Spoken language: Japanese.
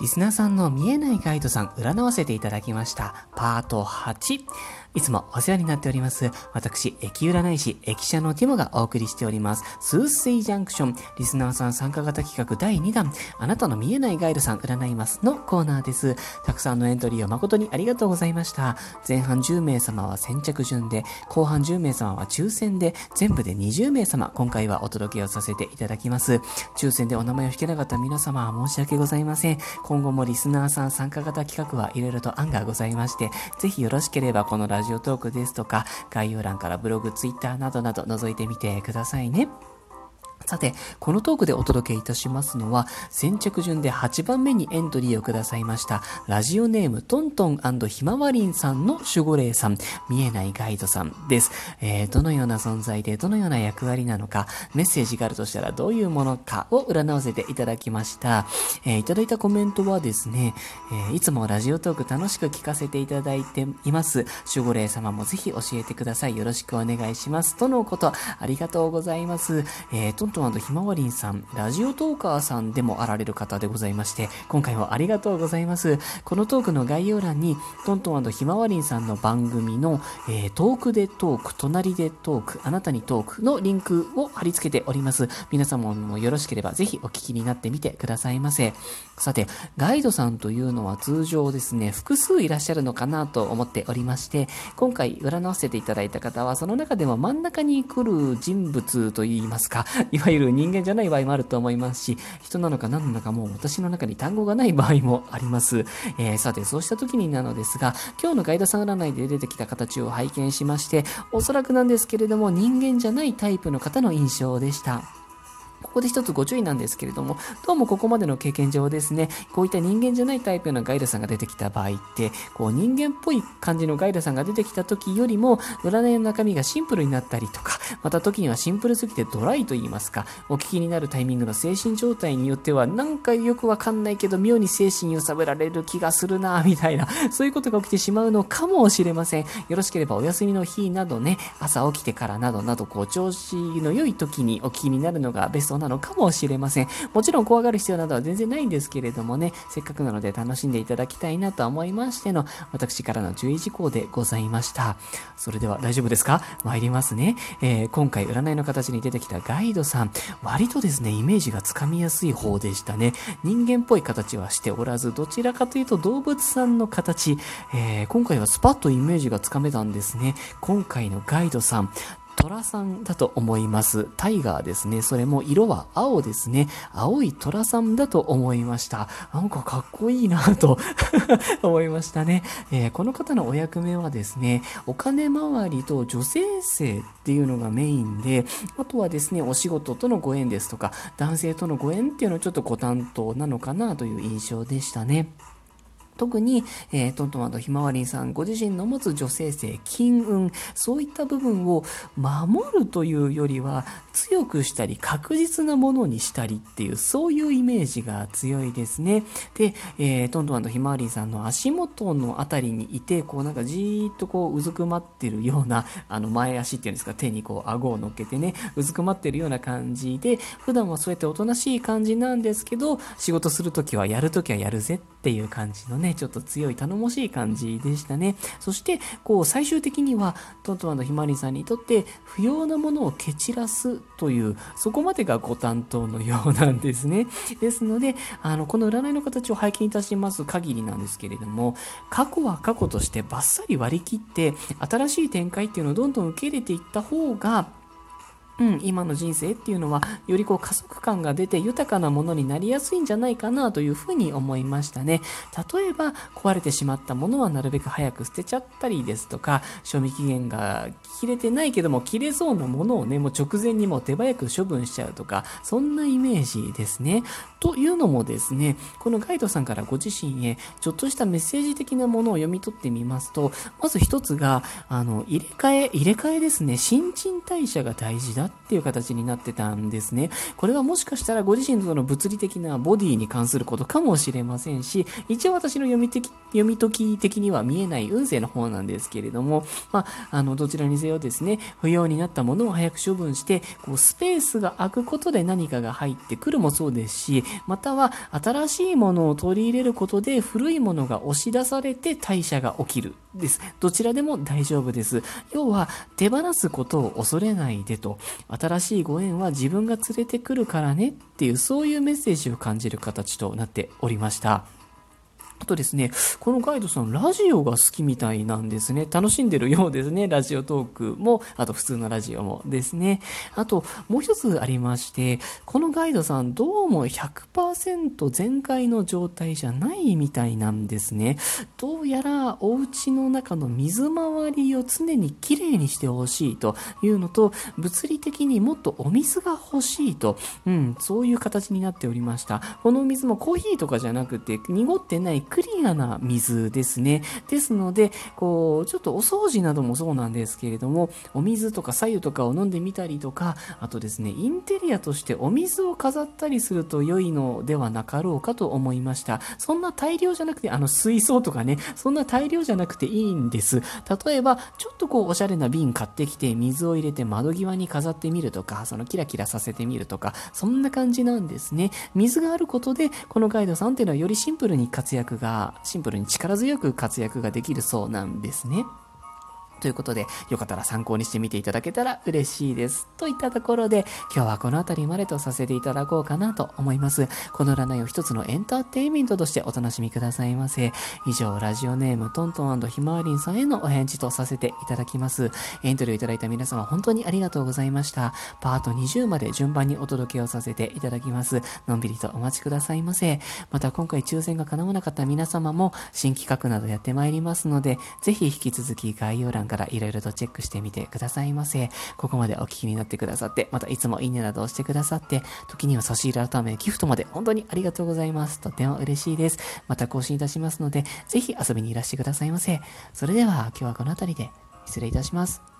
リスナーさんの見えないガイドさん占わせていただきました。パート8。いつもお世話になっております。私、駅占い師、駅舎のティモがお送りしております。スースイジャンクション、リスナーさん参加型企画第2弾、あなたの見えないガイドさん占いますのコーナーです。たくさんのエントリーを誠にありがとうございました。前半10名様は先着順で、後半10名様は抽選で、全部で20名様、今回はお届けをさせていただきます。抽選でお名前を引けなかった皆様は申し訳ございません。今後もリスナーさん参加型企画はいろいろと案がございまして、ぜひよろしければこのララジオトークですとか、概要欄からブログ、ツイッターなどなど覗いてみてくださいね。さて、このトークでお届けいたしますのは、先着順で8番目にエントリーをくださいました、ラジオネームトントンひまわりんさんの守護霊さん、見えないガイドさんです。えー、どのような存在で、どのような役割なのか、メッセージがあるとしたらどういうものかを占わせていただきました。えーいただいたコメントはですね、えーいつもラジオトーク楽しく聞かせていただいています。守護霊様もぜひ教えてください。よろしくお願いします。とのこと、ありがとうございます。えートントンひまわりんさん、ラジオトーカーさんでもあられる方でございまして、今回もありがとうございます。このトークの概要欄に、トントンひまわりんさんの番組の、えートークでトーク、隣でトーク、あなたにトークのリンクを貼り付けております。皆様もよろしければぜひお聞きになってみてくださいませ。さて、ガイドさんというのは通常ですね、複数いらっしゃるのかなと思っておりまして、今回占わせていただいた方は、その中でも真ん中に来る人物といいますか、いわゆる人間じゃない場合もあると思いますし、人なのか何なのかもう私の中に単語がない場合もあります。えーさて、そうした時になのですが、今日のガイドさん占いで出てきた形を拝見しまして、おそらくなんですけれども、人間じゃないタイプの方の印象でした。ここで一つご注意なんですけれども、どうもここまでの経験上ですね、こういった人間じゃないタイプのガイドさんが出てきた場合って、こう人間っぽい感じのガイドさんが出てきた時よりも、占いの中身がシンプルになったりとか、また時にはシンプルすぎてドライと言いますか、お聞きになるタイミングの精神状態によっては、なんかよくわかんないけど、妙に精神揺さぶられる気がするな、みたいな、そういうことが起きてしまうのかもしれません。よろしければお休みの日などね、朝起きてからなどなど、こう、調子の良い時にお聞きになるのがベストなのかもしれません。もちろん怖がる必要などは全然ないんですけれどもね、せっかくなので楽しんでいただきたいなと思いましての、私からの注意事項でございました。それでは大丈夫ですか？参りますね。えー今回占いの形に出てきたガイドさん、割とですね、イメージがつかみやすい方でしたね。人間っぽい形はしておらず、どちらかというと動物さんの形、えー今回はスパッとイメージがつかめたんですね。今回のガイドさん、虎さんだと思います。タイガーですね。それも色は青ですね。青い虎さんだと思いました。なんかかっこいいなと 思いましたね、えーこの方のお役目はですね、お金回りと女性性っていうのがメインで、あとはですね、お仕事とのご縁ですとか、男性とのご縁っていうのをちょっとご担当なのかなという印象でしたね。特に、えートントマトひまわりんさんご自身の持つ女性性、金運、そういった部分を守るというよりは、強くしたり、確実なものにしたりっていう、そういうイメージが強いですね。で、えートントマトひまわりんさんの足元のあたりにいて、こうなんかじーっとこううずくまってるような、あの前足っていうんですか、手にこう顎を乗っけてね、うずくまってるような感じで、普段はそうやっておとなしい感じなんですけど、仕事するときはやるときはやるぜってっていう感じのね、ちょっと強い頼もしい感じでしたね。そして、こう最終的には、トントマのひまわりさんにとって不要なものを蹴散らすという、そこまでがご担当のようなんですね。ですので、あの、この占いの形を拝見いたします限りなんですけれども、過去は過去としてバッサリ割り切って、新しい展開っていうのをどんどん受け入れていった方が、うん、今の人生っていうのは、よりこう加速感が出て豊かなものになりやすいんじゃないかなというふうに思いましたね。例えば、壊れてしまったものはなるべく早く捨てちゃったりですとか、賞味期限が切れてないけども、切れそうなものをね、もう直前にもう手早く処分しちゃうとか、そんなイメージですね。というのもですね、このガイドさんからご自身へ、ちょっとしたメッセージ的なものを読み取ってみますと、まず一つが、あの、入れ替え、入れ替えですね、新陳代謝が大事だっていう形になってたんですね。これはもしかしたらご自身の物理的なボディに関することかもしれませんし、一応私の読み的読み解き的には見えない運勢の方なんですけれども、まあ、あの、どちらにせよですね、不要になったものを早く処分して、こうスペースが空くことで何かが入ってくるもそうですし、または新しいものを取り入れることで古いものが押し出されて代謝が起きるです。どちらでも大丈夫です。要は、手放すことを恐れないでと、新しいご縁は自分が連れてくるからねっていう、そういうメッセージを感じる形となっておりました。あとですね、このガイドさん、ラジオが好きみたいなんですね。楽しんでるようですね。ラジオトークも、あと普通のラジオもですね。あと、もう一つありまして、このガイドさん、どうも100%全開の状態じゃないみたいなんですね。どうやら、お家の中の水回りを常にきれいにしてほしいというのと、物理的にもっとお水が欲しいと、うん、そういう形になっておりました。このお水もコーヒーとかじゃなくて、濁ってないクリアな水ですね。ですので、こう、ちょっとお掃除などもそうなんですけれども、お水とか左右とかを飲んでみたりとか、あとですね、インテリアとしてお水を飾ったりすると良いのではなかろうかと思いました。そんな大量じゃなくて、あの水槽とかね、そんな大量じゃなくていいんです。例えば、ちょっとこう、おしゃれな瓶買ってきて、水を入れて窓際に飾ってみるとか、そのキラキラさせてみるとか、そんな感じなんですね。水があることで、このガイドさんっていうのはよりシンプルに活躍がシンプルに力強く活躍ができるそうなんですね。ということで、よかったら参考にしてみていただけたら嬉しいです。といったところで、今日はこの辺りまでとさせていただこうかなと思います。この占いを一つのエンターテインメントとしてお楽しみくださいませ。以上、ラジオネームトントンひまわりんさんへのお返事とさせていただきます。エントリーをいただいた皆様本当にありがとうございました。パート20まで順番にお届けをさせていただきます。のんびりとお待ちくださいませ。また今回抽選が叶わなかった皆様も新企画などやってまいりますので、ぜひ引き続き概要欄欄からいろいろとチェックしてみてくださいませ。ここまでお聞きになってくださって、またいつもいいねなどをしてくださって、時には差し入れ改めギフトまで本当にありがとうございます。とても嬉しいです。また更新いたしますので、ぜひ遊びにいらしてくださいませ。それでは今日はこの辺りで失礼いたします。